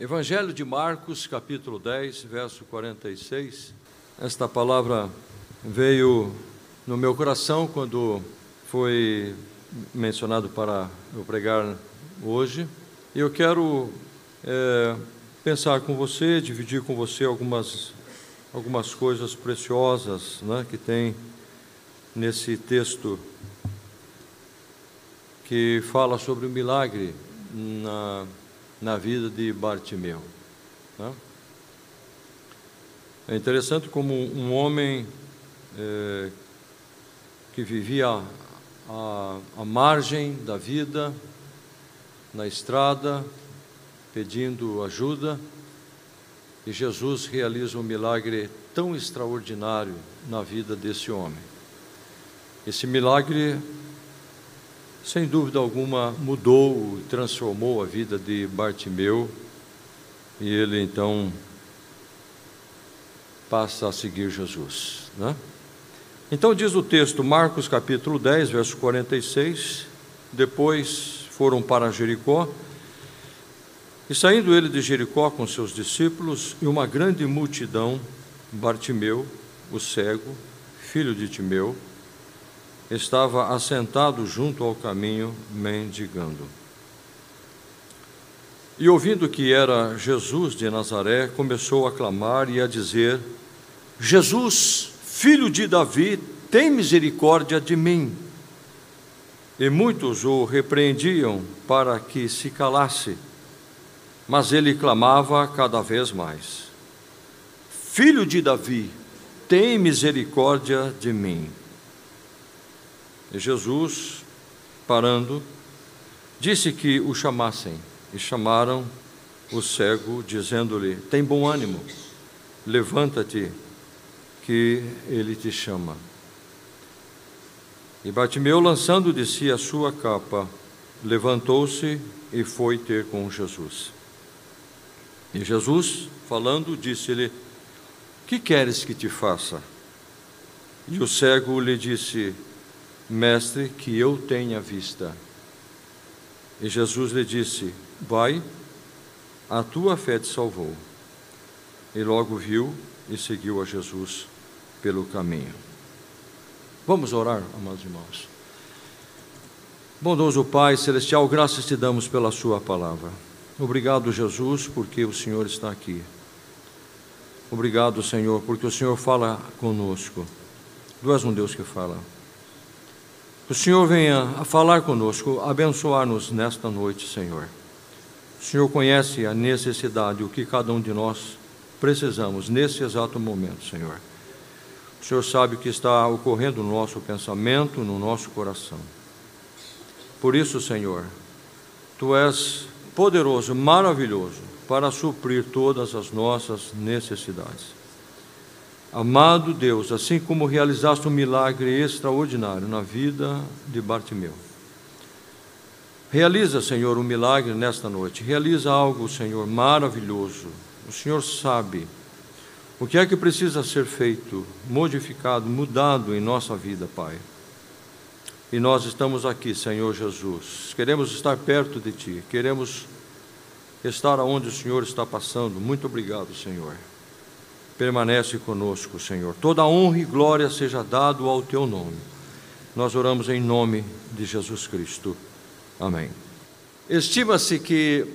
Evangelho de Marcos, capítulo 10, verso 46. Esta palavra veio no meu coração quando foi mencionado para eu pregar hoje. Eu quero é, pensar com você, dividir com você algumas, algumas coisas preciosas né, que tem nesse texto que fala sobre o milagre na, na vida de Bartimeu. Né? É interessante como um homem é, que vivia à margem da vida, na estrada, pedindo ajuda, e Jesus realiza um milagre tão extraordinário na vida desse homem. Esse milagre, sem dúvida alguma, mudou, transformou a vida de Bartimeu, e ele então passa a seguir Jesus. Né? Então diz o texto, Marcos capítulo 10, verso 46, depois foram para Jericó, e saindo ele de Jericó com seus discípulos e uma grande multidão, Bartimeu, o cego, filho de Timeu, estava assentado junto ao caminho, mendigando. E ouvindo que era Jesus de Nazaré, começou a clamar e a dizer: Jesus, filho de Davi, tem misericórdia de mim. E muitos o repreendiam para que se calasse, mas ele clamava cada vez mais: Filho de Davi, tem misericórdia de mim. Jesus, parando, disse que o chamassem, e chamaram o cego, dizendo-lhe: Tem bom ânimo, levanta-te que ele te chama. E Bartimeu, lançando de si a sua capa, levantou-se e foi ter com Jesus. E Jesus, falando, disse-lhe: Que queres que te faça? E o cego lhe disse: Mestre, que eu tenha vista. E Jesus lhe disse: Vai, a tua fé te salvou. E logo viu e seguiu a Jesus pelo caminho. Vamos orar, amados irmãos. Bondoso Pai Celestial, graças te damos pela Sua palavra. Obrigado, Jesus, porque o Senhor está aqui. Obrigado, Senhor, porque o Senhor fala conosco. Tu és um Deus que fala. O Senhor venha a falar conosco, abençoar-nos nesta noite, Senhor. O Senhor conhece a necessidade, o que cada um de nós precisamos nesse exato momento, Senhor. O Senhor sabe o que está ocorrendo no nosso pensamento, no nosso coração. Por isso, Senhor, Tu és poderoso, maravilhoso, para suprir todas as nossas necessidades. Amado Deus, assim como realizaste um milagre extraordinário na vida de Bartimeu, realiza, Senhor, um milagre nesta noite. Realiza algo, Senhor, maravilhoso. O Senhor sabe o que é que precisa ser feito, modificado, mudado em nossa vida, Pai? E nós estamos aqui, Senhor Jesus. Queremos estar perto de Ti, queremos estar onde o Senhor está passando. Muito obrigado, Senhor. Permanece conosco, Senhor. Toda honra e glória seja dado ao Teu nome. Nós oramos em nome de Jesus Cristo. Amém. Estima-se que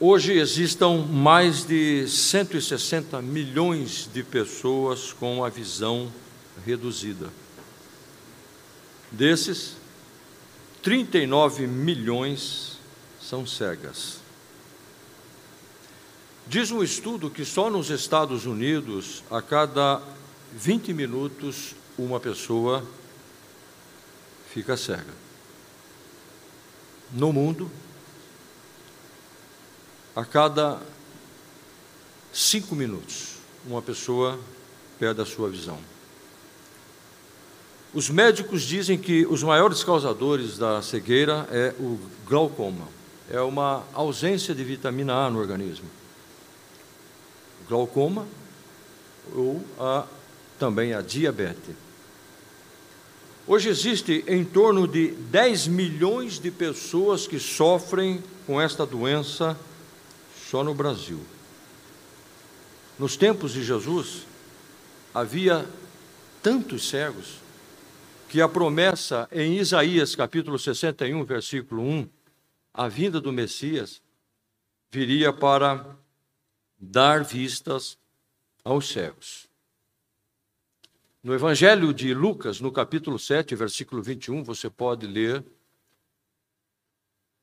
Hoje existam mais de 160 milhões de pessoas com a visão reduzida. Desses, 39 milhões são cegas. Diz um estudo que só nos Estados Unidos, a cada 20 minutos, uma pessoa fica cega. No mundo, a cada cinco minutos, uma pessoa perde a sua visão. Os médicos dizem que os maiores causadores da cegueira é o glaucoma, é uma ausência de vitamina A no organismo. Glaucoma ou a, também a diabetes. Hoje existe em torno de 10 milhões de pessoas que sofrem com esta doença só no Brasil. Nos tempos de Jesus, havia tantos cegos que a promessa em Isaías capítulo 61, versículo 1, a vinda do Messias viria para dar vistas aos cegos. No Evangelho de Lucas, no capítulo 7, versículo 21, você pode ler,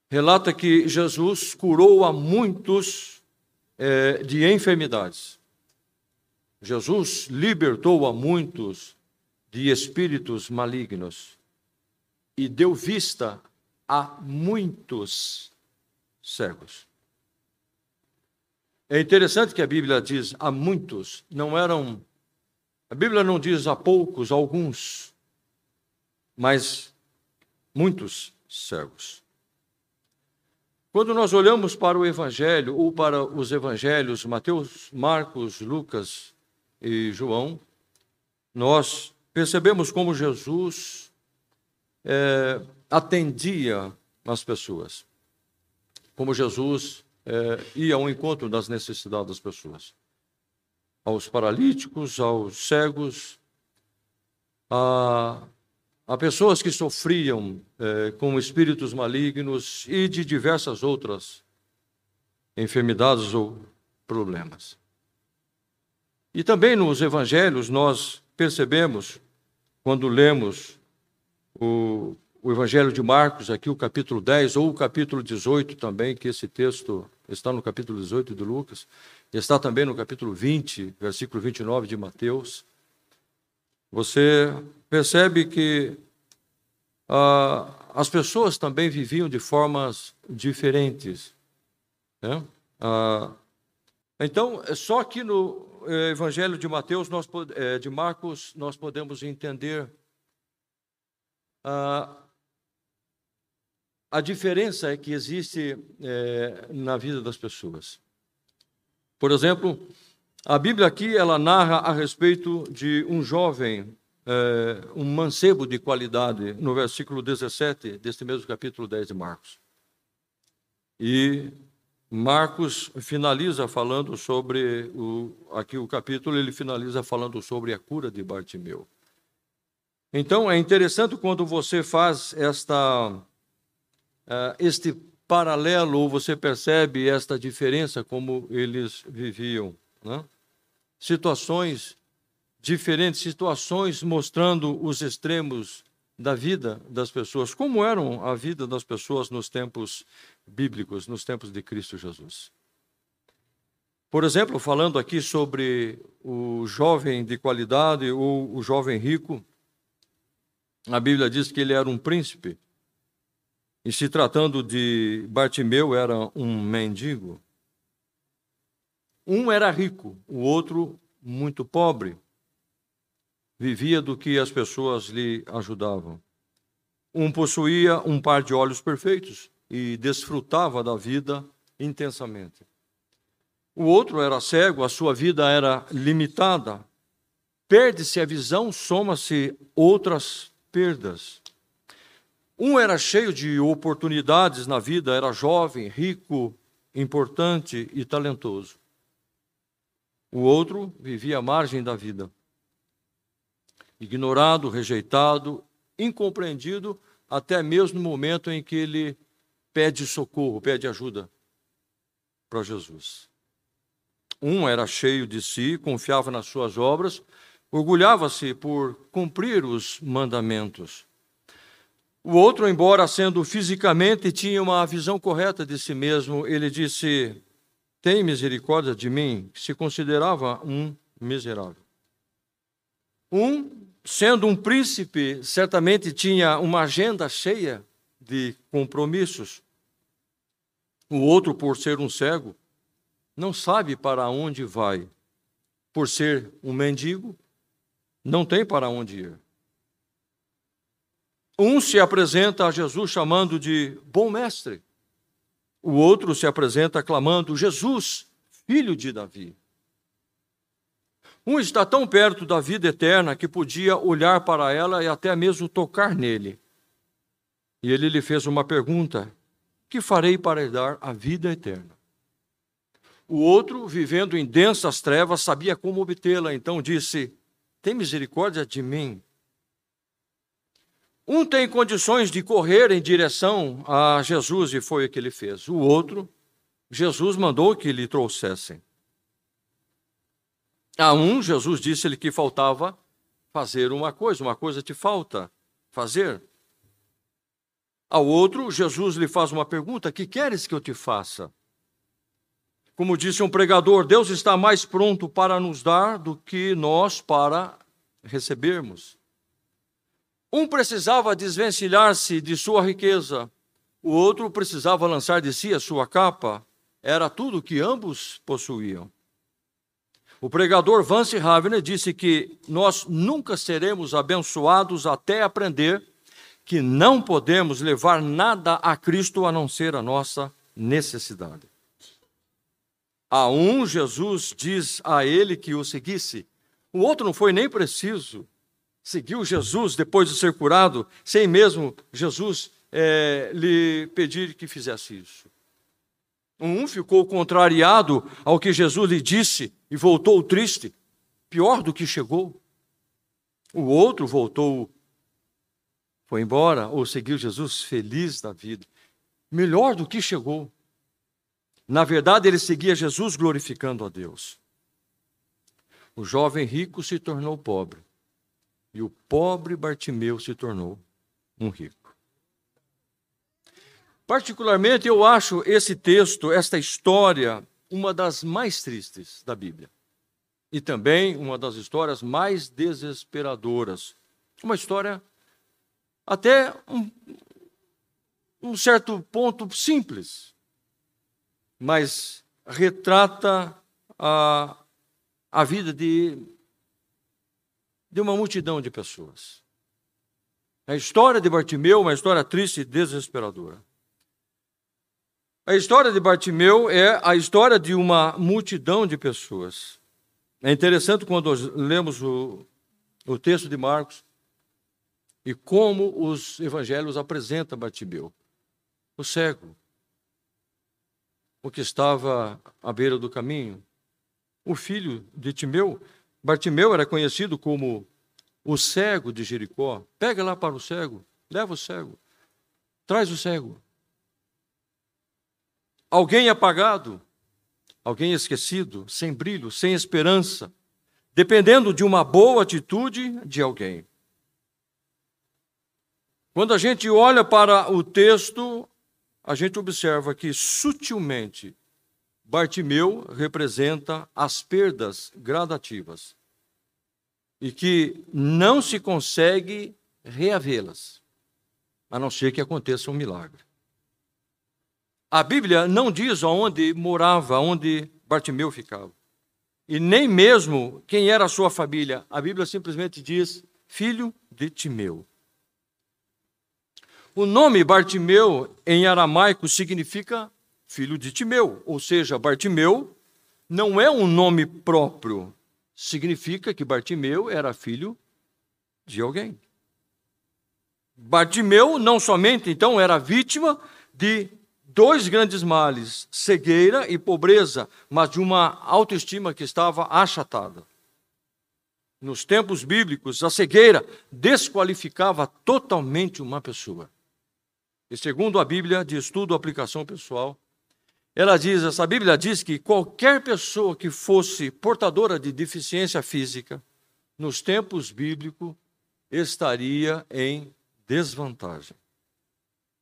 relata que Jesus curou a muitos é, de enfermidades. Jesus libertou a muitos de espíritos malignos e deu vista a muitos cegos. É interessante que a Bíblia diz a muitos, não eram a Bíblia não diz a poucos, a alguns, mas muitos cegos. Quando nós olhamos para o Evangelho, ou para os Evangelhos, Mateus, Marcos, Lucas e João, nós percebemos como Jesus é, atendia as pessoas, como Jesus é, ia ao encontro das necessidades das pessoas aos paralíticos, aos cegos, a, a pessoas que sofriam é, com espíritos malignos e de diversas outras enfermidades ou problemas. E também nos evangelhos nós percebemos, quando lemos o, o Evangelho de Marcos, aqui o capítulo 10, ou o capítulo 18 também, que esse texto está no capítulo 18 de Lucas, está também no capítulo 20, versículo 29 de Mateus. Você percebe que ah, as pessoas também viviam de formas diferentes. Né? Ah, então, é só que no eh, Evangelho de Mateus, nós, eh, de Marcos, nós podemos entender ah, a diferença que existe eh, na vida das pessoas. Por exemplo, a Bíblia aqui ela narra a respeito de um jovem, é, um mancebo de qualidade, no versículo 17 deste mesmo capítulo 10 de Marcos. E Marcos finaliza falando sobre o aqui o capítulo ele finaliza falando sobre a cura de Bartimeu. Então é interessante quando você faz esta uh, este paralelo, ou você percebe esta diferença como eles viviam. Né? Situações diferentes, situações mostrando os extremos da vida das pessoas, como eram a vida das pessoas nos tempos bíblicos, nos tempos de Cristo Jesus. Por exemplo, falando aqui sobre o jovem de qualidade ou o jovem rico, a Bíblia diz que ele era um príncipe e se tratando de Bartimeu, era um mendigo. Um era rico, o outro muito pobre. Vivia do que as pessoas lhe ajudavam. Um possuía um par de olhos perfeitos e desfrutava da vida intensamente. O outro era cego, a sua vida era limitada. Perde-se a visão, soma-se outras perdas. Um era cheio de oportunidades na vida, era jovem, rico, importante e talentoso. O outro vivia à margem da vida, ignorado, rejeitado, incompreendido, até mesmo no momento em que ele pede socorro, pede ajuda para Jesus. Um era cheio de si, confiava nas suas obras, orgulhava-se por cumprir os mandamentos. O outro, embora sendo fisicamente, tinha uma visão correta de si mesmo. Ele disse: Tem misericórdia de mim, se considerava um miserável. Um, sendo um príncipe, certamente tinha uma agenda cheia de compromissos. O outro, por ser um cego, não sabe para onde vai. Por ser um mendigo, não tem para onde ir. Um se apresenta a Jesus chamando de bom mestre. O outro se apresenta clamando: Jesus, filho de Davi. Um está tão perto da vida eterna que podia olhar para ela e até mesmo tocar nele. E ele lhe fez uma pergunta: Que farei para dar a vida eterna? O outro, vivendo em densas trevas, sabia como obtê-la, então disse: Tem misericórdia de mim. Um tem condições de correr em direção a Jesus, e foi o que ele fez. O outro, Jesus mandou que lhe trouxessem. A um, Jesus disse-lhe que faltava fazer uma coisa, uma coisa te falta fazer. Ao outro, Jesus lhe faz uma pergunta: Que queres que eu te faça? Como disse um pregador, Deus está mais pronto para nos dar do que nós para recebermos. Um precisava desvencilhar-se de sua riqueza, o outro precisava lançar de si a sua capa. Era tudo que ambos possuíam. O pregador Vance Havner disse que nós nunca seremos abençoados até aprender que não podemos levar nada a Cristo a não ser a nossa necessidade. A um, Jesus diz a ele que o seguisse. O outro não foi nem preciso. Seguiu Jesus depois de ser curado, sem mesmo Jesus é, lhe pedir que fizesse isso. Um ficou contrariado ao que Jesus lhe disse e voltou triste, pior do que chegou. O outro voltou, foi embora ou seguiu Jesus feliz da vida, melhor do que chegou. Na verdade, ele seguia Jesus glorificando a Deus. O jovem rico se tornou pobre e o pobre Bartimeu se tornou um rico. Particularmente, eu acho esse texto, esta história, uma das mais tristes da Bíblia. E também uma das histórias mais desesperadoras. Uma história até um, um certo ponto simples mas retrata a, a vida de, de uma multidão de pessoas. A história de Bartimeu é uma história triste e desesperadora. A história de Bartimeu é a história de uma multidão de pessoas. É interessante quando lemos o, o texto de Marcos e como os evangelhos apresentam Bartimeu. O cego, o que estava à beira do caminho. O filho de Timeu, Bartimeu era conhecido como o cego de Jericó. Pega lá para o cego, leva o cego, traz o cego. Alguém apagado, alguém esquecido, sem brilho, sem esperança, dependendo de uma boa atitude de alguém. Quando a gente olha para o texto, a gente observa que sutilmente Bartimeu representa as perdas gradativas e que não se consegue reavê-las, a não ser que aconteça um milagre. A Bíblia não diz onde morava, onde Bartimeu ficava, e nem mesmo quem era a sua família. A Bíblia simplesmente diz filho de Timeu. O nome Bartimeu em aramaico significa filho de Timeu, ou seja, Bartimeu não é um nome próprio, significa que Bartimeu era filho de alguém. Bartimeu não somente então era vítima de dois grandes males, cegueira e pobreza, mas de uma autoestima que estava achatada. Nos tempos bíblicos, a cegueira desqualificava totalmente uma pessoa. E segundo a Bíblia de estudo aplicação pessoal, ela diz, essa Bíblia diz que qualquer pessoa que fosse portadora de deficiência física, nos tempos bíblicos, estaria em desvantagem.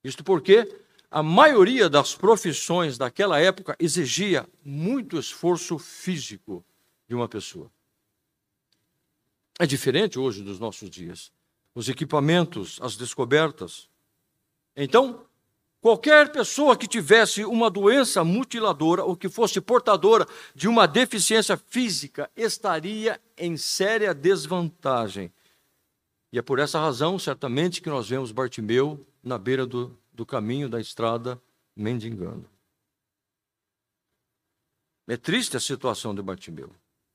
Isto porque a maioria das profissões daquela época exigia muito esforço físico de uma pessoa. É diferente hoje dos nossos dias. Os equipamentos, as descobertas, então, qualquer pessoa que tivesse uma doença mutiladora ou que fosse portadora de uma deficiência física estaria em séria desvantagem. E é por essa razão, certamente, que nós vemos Bartimeu na beira do, do caminho da estrada mendigando. É triste a situação de Bartimeu,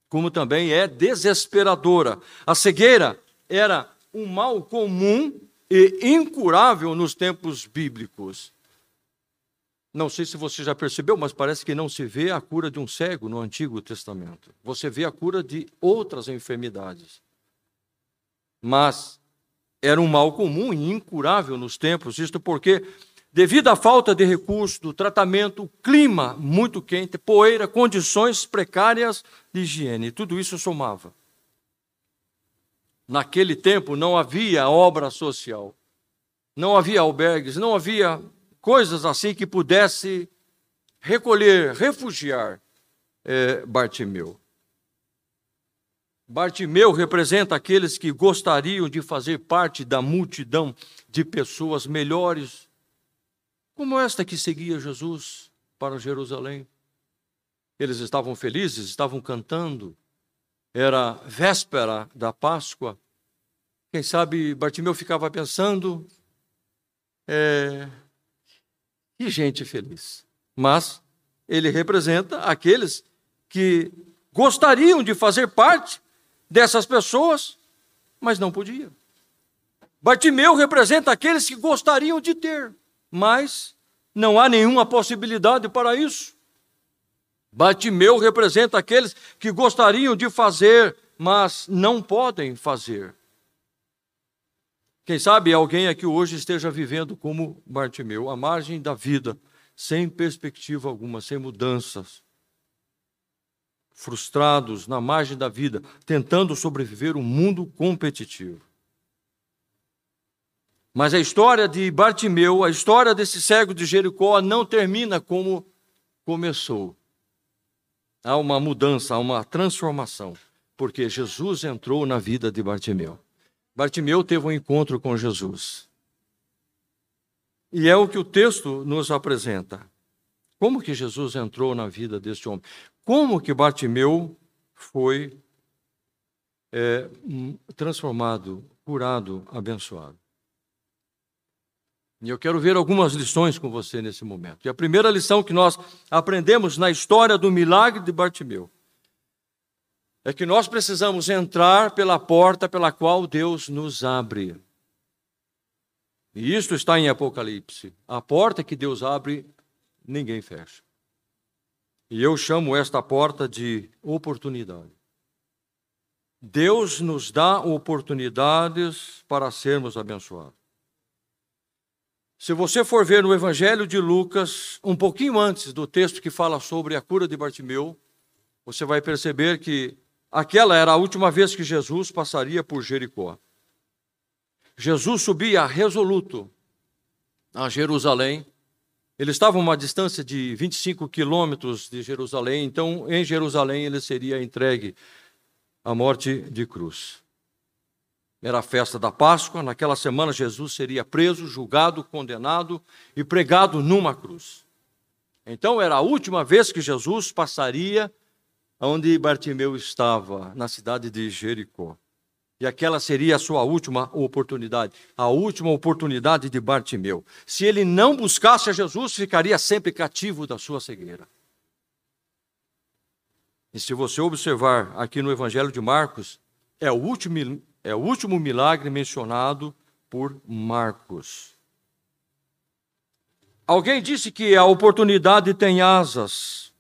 como também é desesperadora. A cegueira era um mal comum e incurável nos tempos bíblicos. Não sei se você já percebeu, mas parece que não se vê a cura de um cego no Antigo Testamento. Você vê a cura de outras enfermidades. Mas era um mal comum e incurável nos tempos, isto porque, devido à falta de recursos, do tratamento, clima muito quente, poeira, condições precárias de higiene, tudo isso somava. Naquele tempo não havia obra social, não havia albergues, não havia coisas assim que pudesse recolher, refugiar é, Bartimeu. Bartimeu representa aqueles que gostariam de fazer parte da multidão de pessoas melhores, como esta que seguia Jesus para Jerusalém. Eles estavam felizes, estavam cantando, era véspera da Páscoa. Quem sabe Bartimeu ficava pensando, é, que gente feliz. Mas ele representa aqueles que gostariam de fazer parte dessas pessoas, mas não podiam. Bartimeu representa aqueles que gostariam de ter, mas não há nenhuma possibilidade para isso. Bartimeu representa aqueles que gostariam de fazer, mas não podem fazer. Quem sabe alguém aqui hoje esteja vivendo como Bartimeu, à margem da vida, sem perspectiva alguma, sem mudanças, frustrados na margem da vida, tentando sobreviver um mundo competitivo. Mas a história de Bartimeu, a história desse cego de Jericó, não termina como começou. Há uma mudança, há uma transformação, porque Jesus entrou na vida de Bartimeu. Bartimeu teve um encontro com Jesus. E é o que o texto nos apresenta. Como que Jesus entrou na vida deste homem? Como que Bartimeu foi é, transformado, curado, abençoado? E eu quero ver algumas lições com você nesse momento. E a primeira lição que nós aprendemos na história do milagre de Bartimeu é que nós precisamos entrar pela porta pela qual Deus nos abre. E isto está em Apocalipse. A porta que Deus abre, ninguém fecha. E eu chamo esta porta de oportunidade. Deus nos dá oportunidades para sermos abençoados. Se você for ver no Evangelho de Lucas, um pouquinho antes do texto que fala sobre a cura de Bartimeu, você vai perceber que aquela era a última vez que Jesus passaria por Jericó. Jesus subia resoluto a Jerusalém. Ele estava a uma distância de 25 quilômetros de Jerusalém, então em Jerusalém ele seria entregue à morte de cruz. Era a festa da Páscoa. Naquela semana, Jesus seria preso, julgado, condenado e pregado numa cruz. Então, era a última vez que Jesus passaria onde Bartimeu estava, na cidade de Jericó. E aquela seria a sua última oportunidade, a última oportunidade de Bartimeu. Se ele não buscasse a Jesus, ficaria sempre cativo da sua cegueira. E se você observar aqui no Evangelho de Marcos, é o último é o último milagre mencionado por Marcos. Alguém disse que a oportunidade tem asas.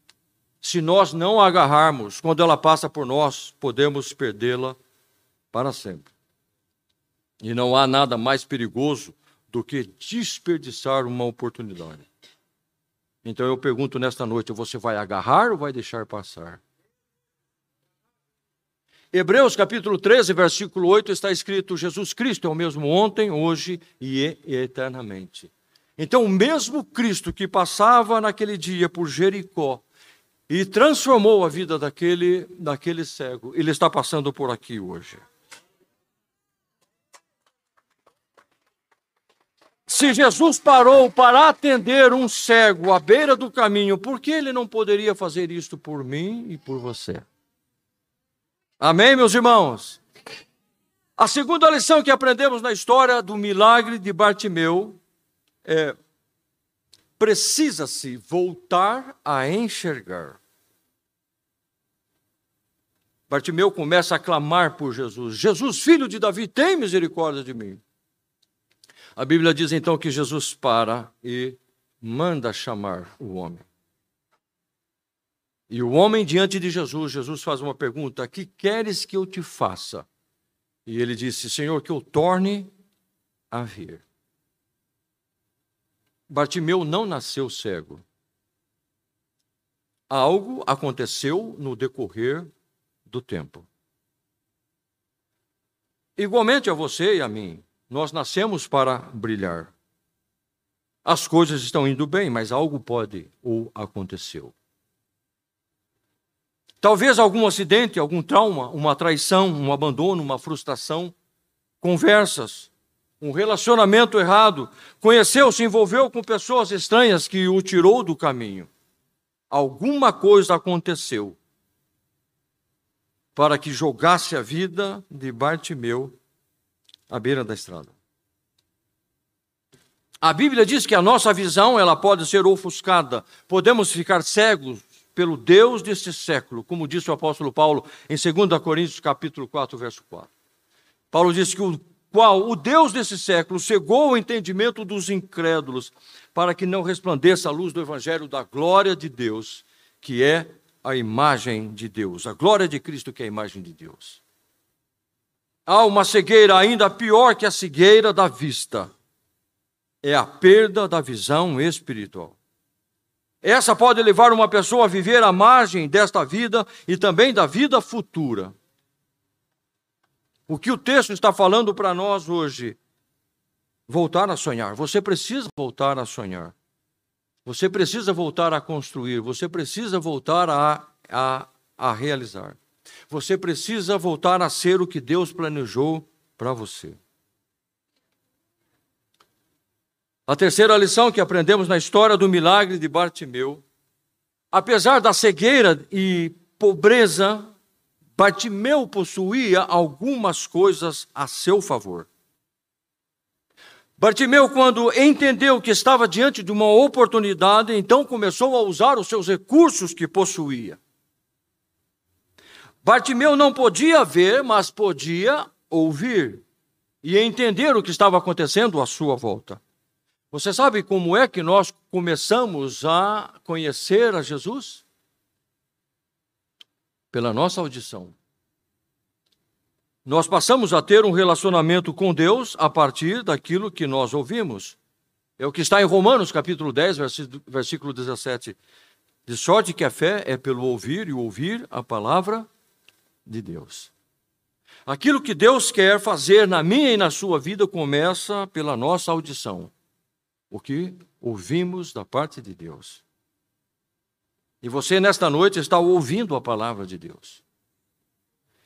Se nós não a agarrarmos, quando ela passa por nós, podemos perdê-la para sempre. E não há nada mais perigoso do que desperdiçar uma oportunidade. Então eu pergunto nesta noite: você vai agarrar ou vai deixar passar? Hebreus capítulo 13, versículo 8 está escrito: Jesus Cristo é o mesmo ontem, hoje e eternamente. Então, o mesmo Cristo que passava naquele dia por Jericó e transformou a vida daquele, daquele cego, ele está passando por aqui hoje. Se Jesus parou para atender um cego à beira do caminho, por que ele não poderia fazer isto por mim e por você? Amém, meus irmãos? A segunda lição que aprendemos na história do milagre de Bartimeu é: precisa-se voltar a enxergar. Bartimeu começa a clamar por Jesus: Jesus, filho de Davi, tem misericórdia de mim. A Bíblia diz então que Jesus para e manda chamar o homem. E o homem diante de Jesus, Jesus faz uma pergunta: Que queres que eu te faça? E ele disse: Senhor, que eu torne a ver. Bartimeu não nasceu cego. Algo aconteceu no decorrer do tempo. Igualmente a você e a mim, nós nascemos para brilhar. As coisas estão indo bem, mas algo pode ou aconteceu. Talvez algum acidente, algum trauma, uma traição, um abandono, uma frustração, conversas, um relacionamento errado, conheceu, se envolveu com pessoas estranhas que o tirou do caminho. Alguma coisa aconteceu para que jogasse a vida de Bartimeu à beira da estrada. A Bíblia diz que a nossa visão ela pode ser ofuscada, podemos ficar cegos pelo Deus deste século, como disse o apóstolo Paulo em 2 Coríntios capítulo 4, verso 4. Paulo disse que o qual o Deus desse século cegou o entendimento dos incrédulos, para que não resplandeça a luz do evangelho da glória de Deus, que é a imagem de Deus, a glória de Cristo que é a imagem de Deus. Há uma cegueira ainda pior que a cegueira da vista. É a perda da visão espiritual. Essa pode levar uma pessoa a viver à margem desta vida e também da vida futura. O que o texto está falando para nós hoje? Voltar a sonhar. Você precisa voltar a sonhar. Você precisa voltar a construir. Você precisa voltar a, a, a realizar. Você precisa voltar a ser o que Deus planejou para você. A terceira lição que aprendemos na história do milagre de Bartimeu, apesar da cegueira e pobreza, Bartimeu possuía algumas coisas a seu favor. Bartimeu, quando entendeu que estava diante de uma oportunidade, então começou a usar os seus recursos que possuía. Bartimeu não podia ver, mas podia ouvir e entender o que estava acontecendo à sua volta. Você sabe como é que nós começamos a conhecer a Jesus? Pela nossa audição. Nós passamos a ter um relacionamento com Deus a partir daquilo que nós ouvimos. É o que está em Romanos, capítulo 10, versículo 17. De sorte que a fé é pelo ouvir e ouvir a palavra de Deus. Aquilo que Deus quer fazer na minha e na sua vida começa pela nossa audição o que ouvimos da parte de Deus. E você, nesta noite, está ouvindo a palavra de Deus.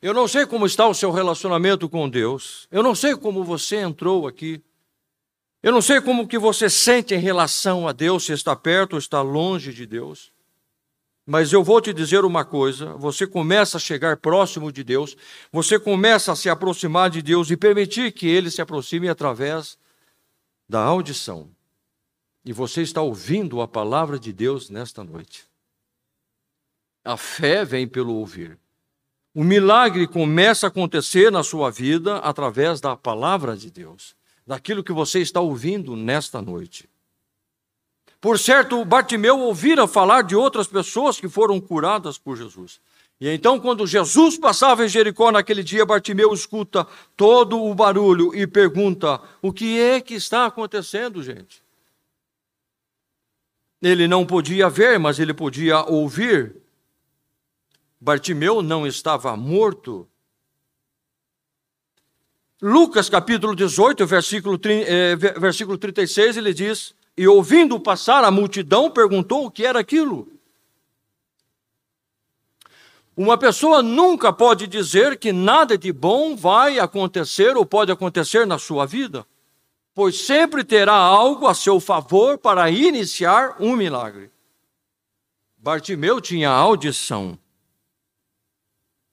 Eu não sei como está o seu relacionamento com Deus. Eu não sei como você entrou aqui. Eu não sei como que você sente em relação a Deus, se está perto ou está longe de Deus. Mas eu vou te dizer uma coisa: você começa a chegar próximo de Deus, você começa a se aproximar de Deus e permitir que Ele se aproxime através da audição e você está ouvindo a palavra de Deus nesta noite. A fé vem pelo ouvir. O milagre começa a acontecer na sua vida através da palavra de Deus, daquilo que você está ouvindo nesta noite. Por certo, Bartimeu ouvira falar de outras pessoas que foram curadas por Jesus. E então, quando Jesus passava em Jericó naquele dia, Bartimeu escuta todo o barulho e pergunta: o que é que está acontecendo, gente? Ele não podia ver, mas ele podia ouvir. Bartimeu não estava morto. Lucas capítulo 18, versículo, eh, versículo 36, ele diz: E ouvindo passar a multidão, perguntou o que era aquilo. Uma pessoa nunca pode dizer que nada de bom vai acontecer ou pode acontecer na sua vida pois sempre terá algo a seu favor para iniciar um milagre. Bartimeu tinha audição.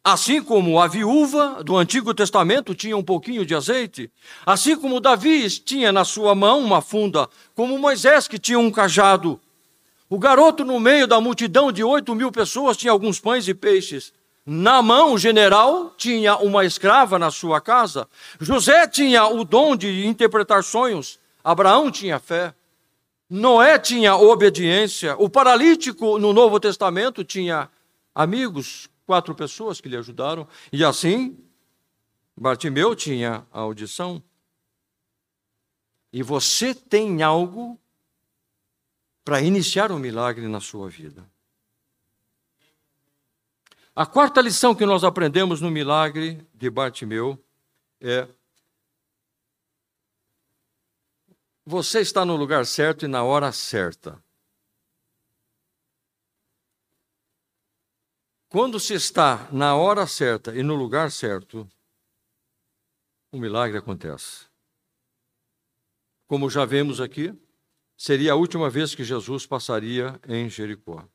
Assim como a viúva do Antigo Testamento tinha um pouquinho de azeite, assim como Davi tinha na sua mão uma funda, como Moisés que tinha um cajado, o garoto no meio da multidão de oito mil pessoas tinha alguns pães e peixes. Na mão, o general tinha uma escrava na sua casa. José tinha o dom de interpretar sonhos. Abraão tinha fé. Noé tinha obediência. O paralítico no Novo Testamento tinha amigos, quatro pessoas que lhe ajudaram. E assim, Bartimeu tinha a audição. E você tem algo para iniciar um milagre na sua vida. A quarta lição que nós aprendemos no milagre de Bartimeu é Você está no lugar certo e na hora certa. Quando se está na hora certa e no lugar certo, o milagre acontece. Como já vemos aqui, seria a última vez que Jesus passaria em Jericó.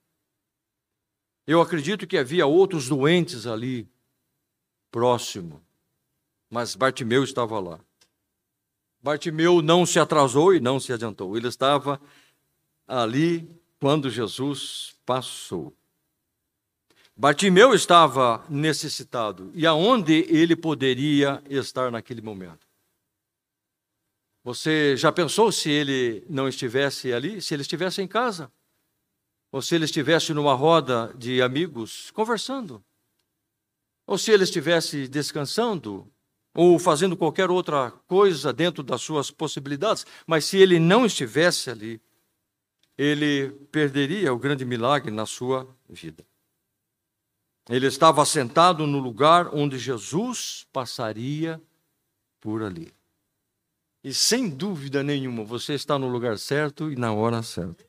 Eu acredito que havia outros doentes ali próximo, mas Bartimeu estava lá. Bartimeu não se atrasou e não se adiantou. Ele estava ali quando Jesus passou. Bartimeu estava necessitado. E aonde ele poderia estar naquele momento? Você já pensou se ele não estivesse ali? Se ele estivesse em casa? Ou se ele estivesse numa roda de amigos conversando? Ou se ele estivesse descansando? ou fazendo qualquer outra coisa dentro das suas possibilidades, mas se ele não estivesse ali, ele perderia o grande milagre na sua vida. Ele estava sentado no lugar onde Jesus passaria por ali. E sem dúvida nenhuma, você está no lugar certo e na hora certa.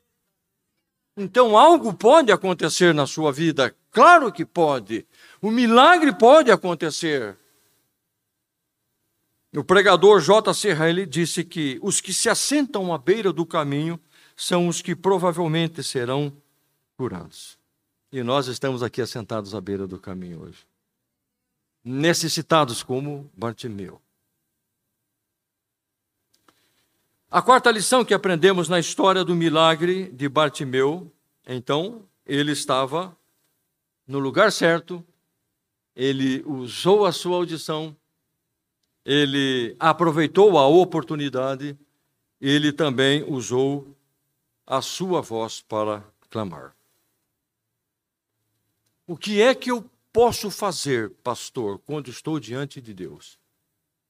Então, algo pode acontecer na sua vida, claro que pode. O milagre pode acontecer. O pregador J.C. Haley disse que os que se assentam à beira do caminho são os que provavelmente serão curados. E nós estamos aqui assentados à beira do caminho hoje. Necessitados como Bartimeu. A quarta lição que aprendemos na história do milagre de Bartimeu, então, ele estava no lugar certo, ele usou a sua audição ele aproveitou a oportunidade, ele também usou a sua voz para clamar. O que é que eu posso fazer, pastor, quando estou diante de Deus?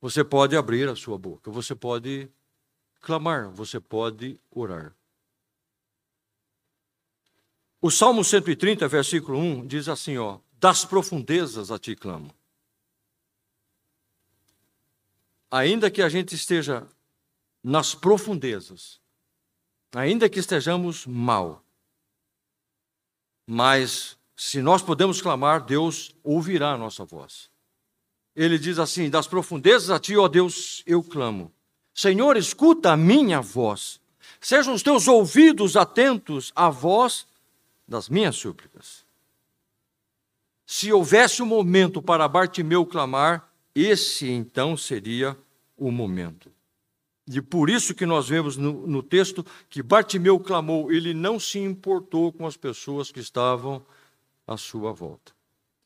Você pode abrir a sua boca, você pode clamar, você pode orar. O Salmo 130, versículo 1 diz assim, ó: Das profundezas a ti clamo. ainda que a gente esteja nas profundezas, ainda que estejamos mal, mas se nós podemos clamar, Deus ouvirá a nossa voz. Ele diz assim: Das profundezas a ti, ó Deus, eu clamo. Senhor, escuta a minha voz. Sejam os teus ouvidos atentos à voz das minhas súplicas. Se houvesse um momento para Bartimeu clamar, esse então seria o momento. E por isso que nós vemos no, no, texto que Bartimeu clamou, ele não se importou com as pessoas que estavam à sua volta.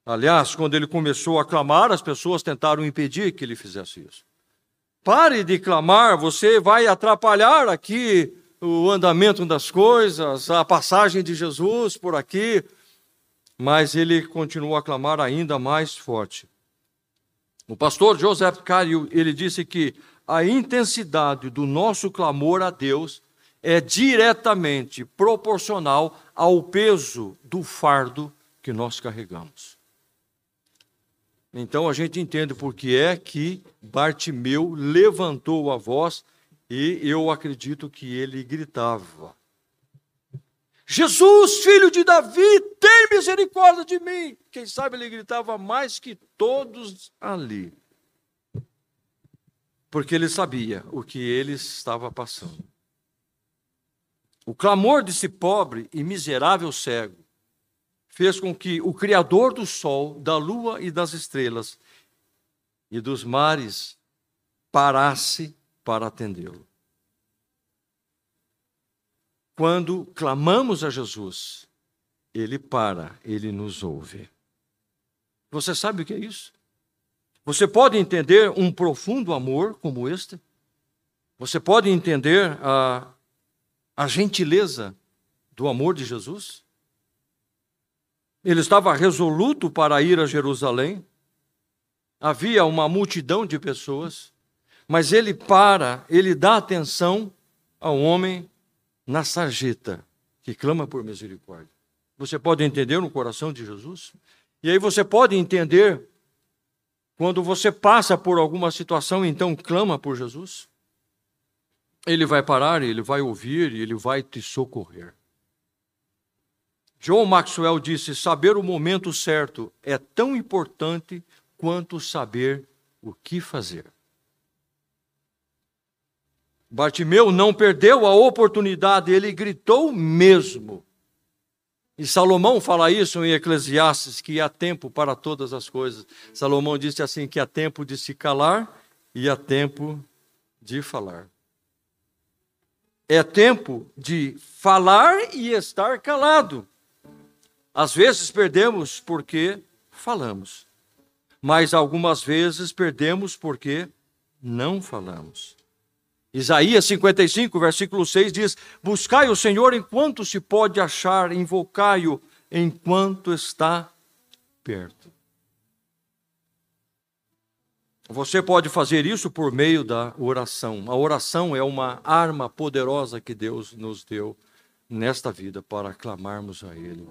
Aliás, quando ele começou a clamar, as pessoas tentaram impedir que ele fizesse isso. Pare de clamar, você vai atrapalhar aqui o andamento das coisas, a passagem de Jesus por aqui. Mas ele continuou a clamar ainda mais forte. O pastor Joseph Cario, ele disse que a intensidade do nosso clamor a Deus é diretamente proporcional ao peso do fardo que nós carregamos. Então a gente entende por que é que Bartimeu levantou a voz e eu acredito que ele gritava: Jesus, filho de Davi, tem misericórdia de mim. Quem sabe ele gritava mais que todos ali. Porque ele sabia o que ele estava passando. O clamor desse pobre e miserável cego fez com que o Criador do sol, da lua e das estrelas e dos mares parasse para atendê-lo. Quando clamamos a Jesus, ele para, ele nos ouve. Você sabe o que é isso? Você pode entender um profundo amor como este? Você pode entender a, a gentileza do amor de Jesus? Ele estava resoluto para ir a Jerusalém. Havia uma multidão de pessoas, mas ele para, ele dá atenção ao homem na sarjeta que clama por misericórdia. Você pode entender no coração de Jesus? E aí você pode entender quando você passa por alguma situação, então clama por Jesus. Ele vai parar, ele vai ouvir e ele vai te socorrer. John Maxwell disse: saber o momento certo é tão importante quanto saber o que fazer. Bartimeu não perdeu a oportunidade, ele gritou mesmo. E Salomão fala isso em Eclesiastes, que há tempo para todas as coisas. Salomão disse assim: que há tempo de se calar e há tempo de falar. É tempo de falar e estar calado. Às vezes perdemos porque falamos, mas algumas vezes perdemos porque não falamos. Isaías 55, versículo 6 diz: Buscai o Senhor enquanto se pode achar, invocai-o enquanto está perto. Você pode fazer isso por meio da oração. A oração é uma arma poderosa que Deus nos deu nesta vida para clamarmos a Ele.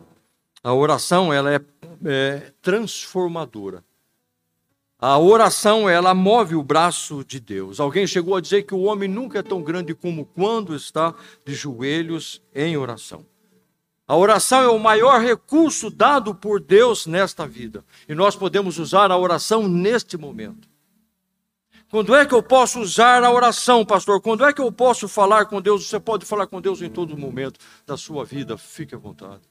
A oração ela é, é transformadora. A oração ela move o braço de Deus. Alguém chegou a dizer que o homem nunca é tão grande como quando está de joelhos em oração. A oração é o maior recurso dado por Deus nesta vida. E nós podemos usar a oração neste momento. Quando é que eu posso usar a oração, pastor? Quando é que eu posso falar com Deus? Você pode falar com Deus em todo momento da sua vida, fique à vontade.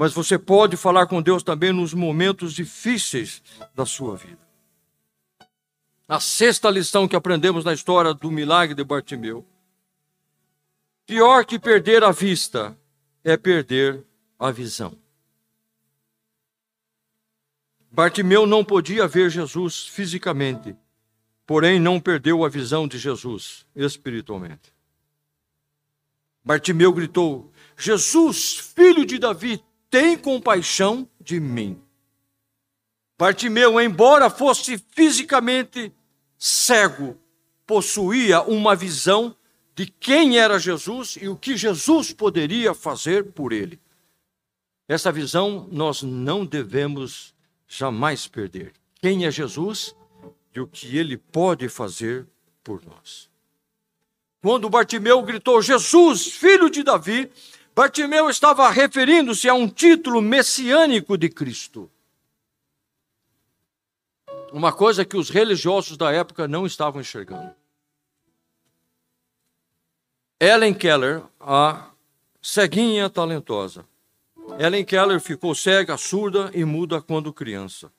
Mas você pode falar com Deus também nos momentos difíceis da sua vida. A sexta lição que aprendemos na história do milagre de Bartimeu. Pior que perder a vista é perder a visão. Bartimeu não podia ver Jesus fisicamente porém não perdeu a visão de Jesus espiritualmente. Bartimeu gritou: Jesus, filho de Davi, tem compaixão de mim. Bartimeu, embora fosse fisicamente cego, possuía uma visão de quem era Jesus e o que Jesus poderia fazer por ele. Essa visão nós não devemos jamais perder. Quem é Jesus? e o que ele pode fazer por nós. Quando Bartimeu gritou: Jesus, filho de Davi, Bartimeu estava referindo-se a um título messiânico de Cristo. Uma coisa que os religiosos da época não estavam enxergando. Ellen Keller, a ceguinha talentosa. Ellen Keller ficou cega, surda e muda quando criança.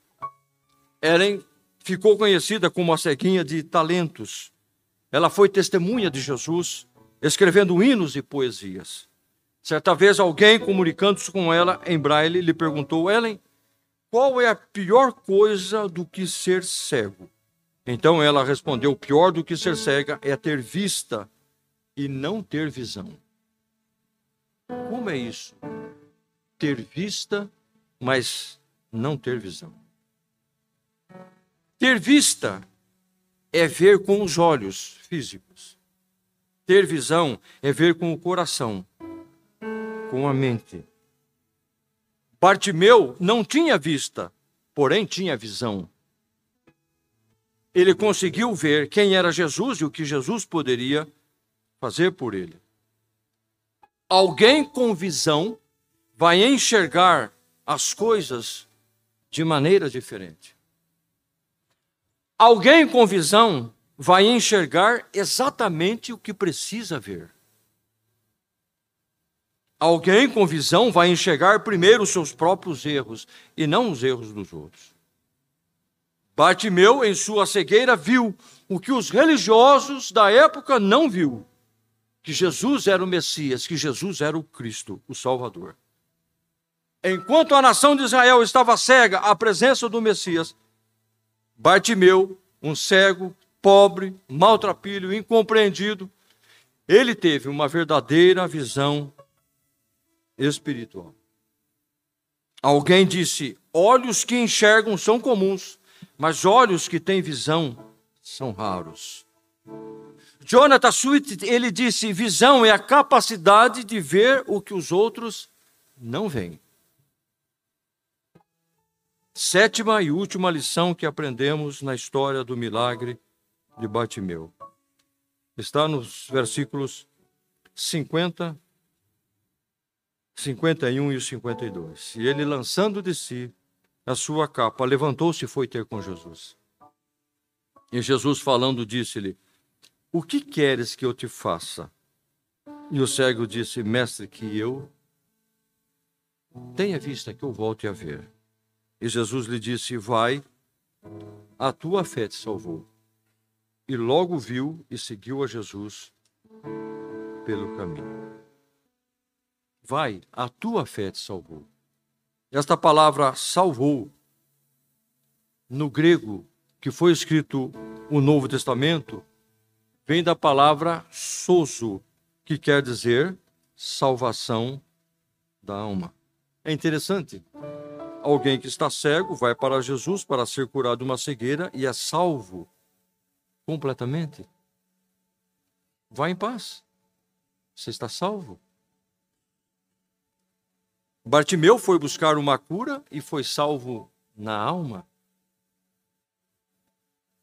Ellen ficou conhecida como a ceguinha de talentos. Ela foi testemunha de Jesus, escrevendo hinos e poesias. Certa vez, alguém comunicando-se com ela em braille lhe perguntou: Ellen, qual é a pior coisa do que ser cego? Então ela respondeu: pior do que ser cega é ter vista e não ter visão. Como é isso? Ter vista, mas não ter visão. Ter vista é ver com os olhos físicos. Ter visão é ver com o coração, com a mente. Bartimeu não tinha vista, porém tinha visão. Ele conseguiu ver quem era Jesus e o que Jesus poderia fazer por ele. Alguém com visão vai enxergar as coisas de maneira diferente. Alguém com visão vai enxergar exatamente o que precisa ver. Alguém com visão vai enxergar primeiro os seus próprios erros e não os erros dos outros. Bartimeu, em sua cegueira, viu o que os religiosos da época não viu: que Jesus era o Messias, que Jesus era o Cristo, o Salvador. Enquanto a nação de Israel estava cega à presença do Messias, Bartimeu, um cego, pobre, maltrapilho, incompreendido, Ele teve uma verdadeira visão espiritual. Alguém disse: olhos que enxergam são comuns, mas olhos que têm visão são raros. Jonathan Swift, ele disse: visão é a capacidade de ver o que os outros não veem. Sétima e última lição que aprendemos na história do milagre de Batimeu. Está nos versículos 50, 51 e 52. E ele, lançando de si a sua capa, levantou-se e foi ter com Jesus. E Jesus, falando, disse-lhe: O que queres que eu te faça? E o cego disse: Mestre, que eu tenha vista que eu volte a ver. E Jesus lhe disse: Vai, a tua fé te salvou. E logo viu e seguiu a Jesus pelo caminho. Vai, a tua fé te salvou. Esta palavra salvou, no grego, que foi escrito o Novo Testamento, vem da palavra sozo, que quer dizer salvação da alma. É interessante alguém que está cego vai para Jesus para ser curado de uma cegueira e é salvo completamente. Vá em paz. Você está salvo. Bartimeu foi buscar uma cura e foi salvo na alma.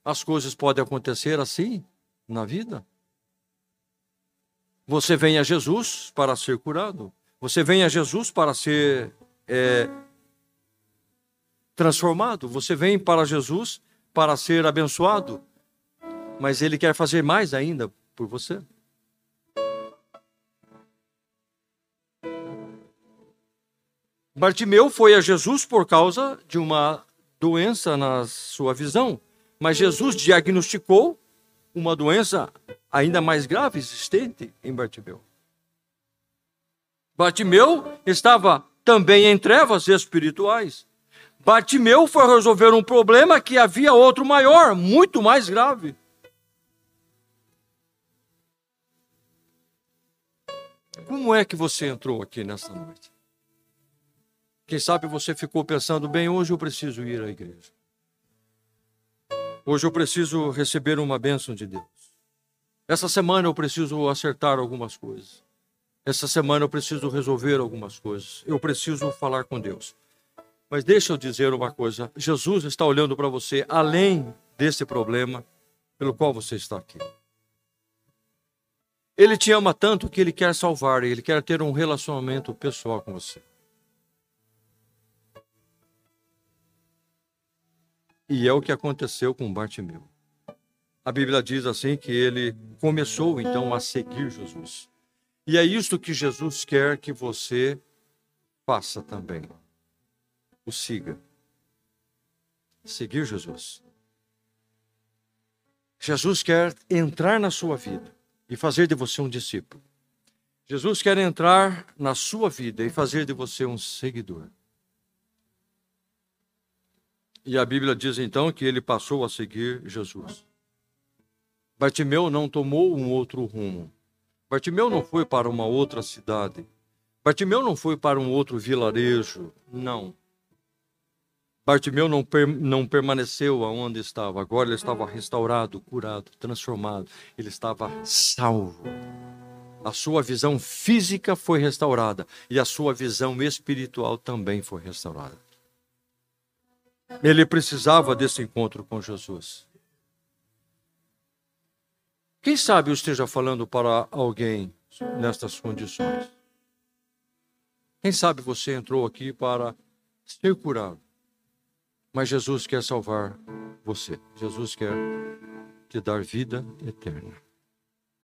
As coisas podem acontecer assim na vida. Você vem a Jesus para ser curado. Você vem a Jesus para ser é, transformado. Você vem para Jesus para ser abençoado, mas Ele quer fazer mais ainda por você. Bartimeu foi a Jesus por causa de uma doença na sua visão, mas Jesus diagnosticou uma doença ainda mais grave existente em Bartimeu. Bartimeu estava também em trevas espirituais. Bartimeu foi resolver um problema que havia outro maior, muito mais grave. Como é que você entrou aqui nesta noite? Quem sabe você ficou pensando, bem, hoje eu preciso ir à igreja. Hoje eu preciso receber uma bênção de Deus. Essa semana eu preciso acertar algumas coisas. Essa semana eu preciso resolver algumas coisas. Eu preciso falar com Deus. Mas deixa eu dizer uma coisa: Jesus está olhando para você além desse problema pelo qual você está aqui. Ele te ama tanto que ele quer salvar, ele quer ter um relacionamento pessoal com você. E é o que aconteceu com Bartimeu. A Bíblia diz assim que ele começou então a seguir Jesus. E é isto que Jesus quer que você faça também o siga. Seguir Jesus. Jesus quer entrar na sua vida e fazer de você um discípulo. Jesus quer entrar na sua vida e fazer de você um seguidor. E a Bíblia diz então que ele passou a seguir Jesus. Bartimeu não tomou um outro rumo. Bartimeu não foi para uma outra cidade. Bartimeu não foi para um outro vilarejo. Não. Bartimeu não, per, não permaneceu aonde estava, agora ele estava restaurado, curado, transformado, ele estava salvo. A sua visão física foi restaurada e a sua visão espiritual também foi restaurada. Ele precisava desse encontro com Jesus. Quem sabe eu esteja falando para alguém nestas condições? Quem sabe você entrou aqui para ser curado? Mas Jesus quer salvar você. Jesus quer te dar vida eterna.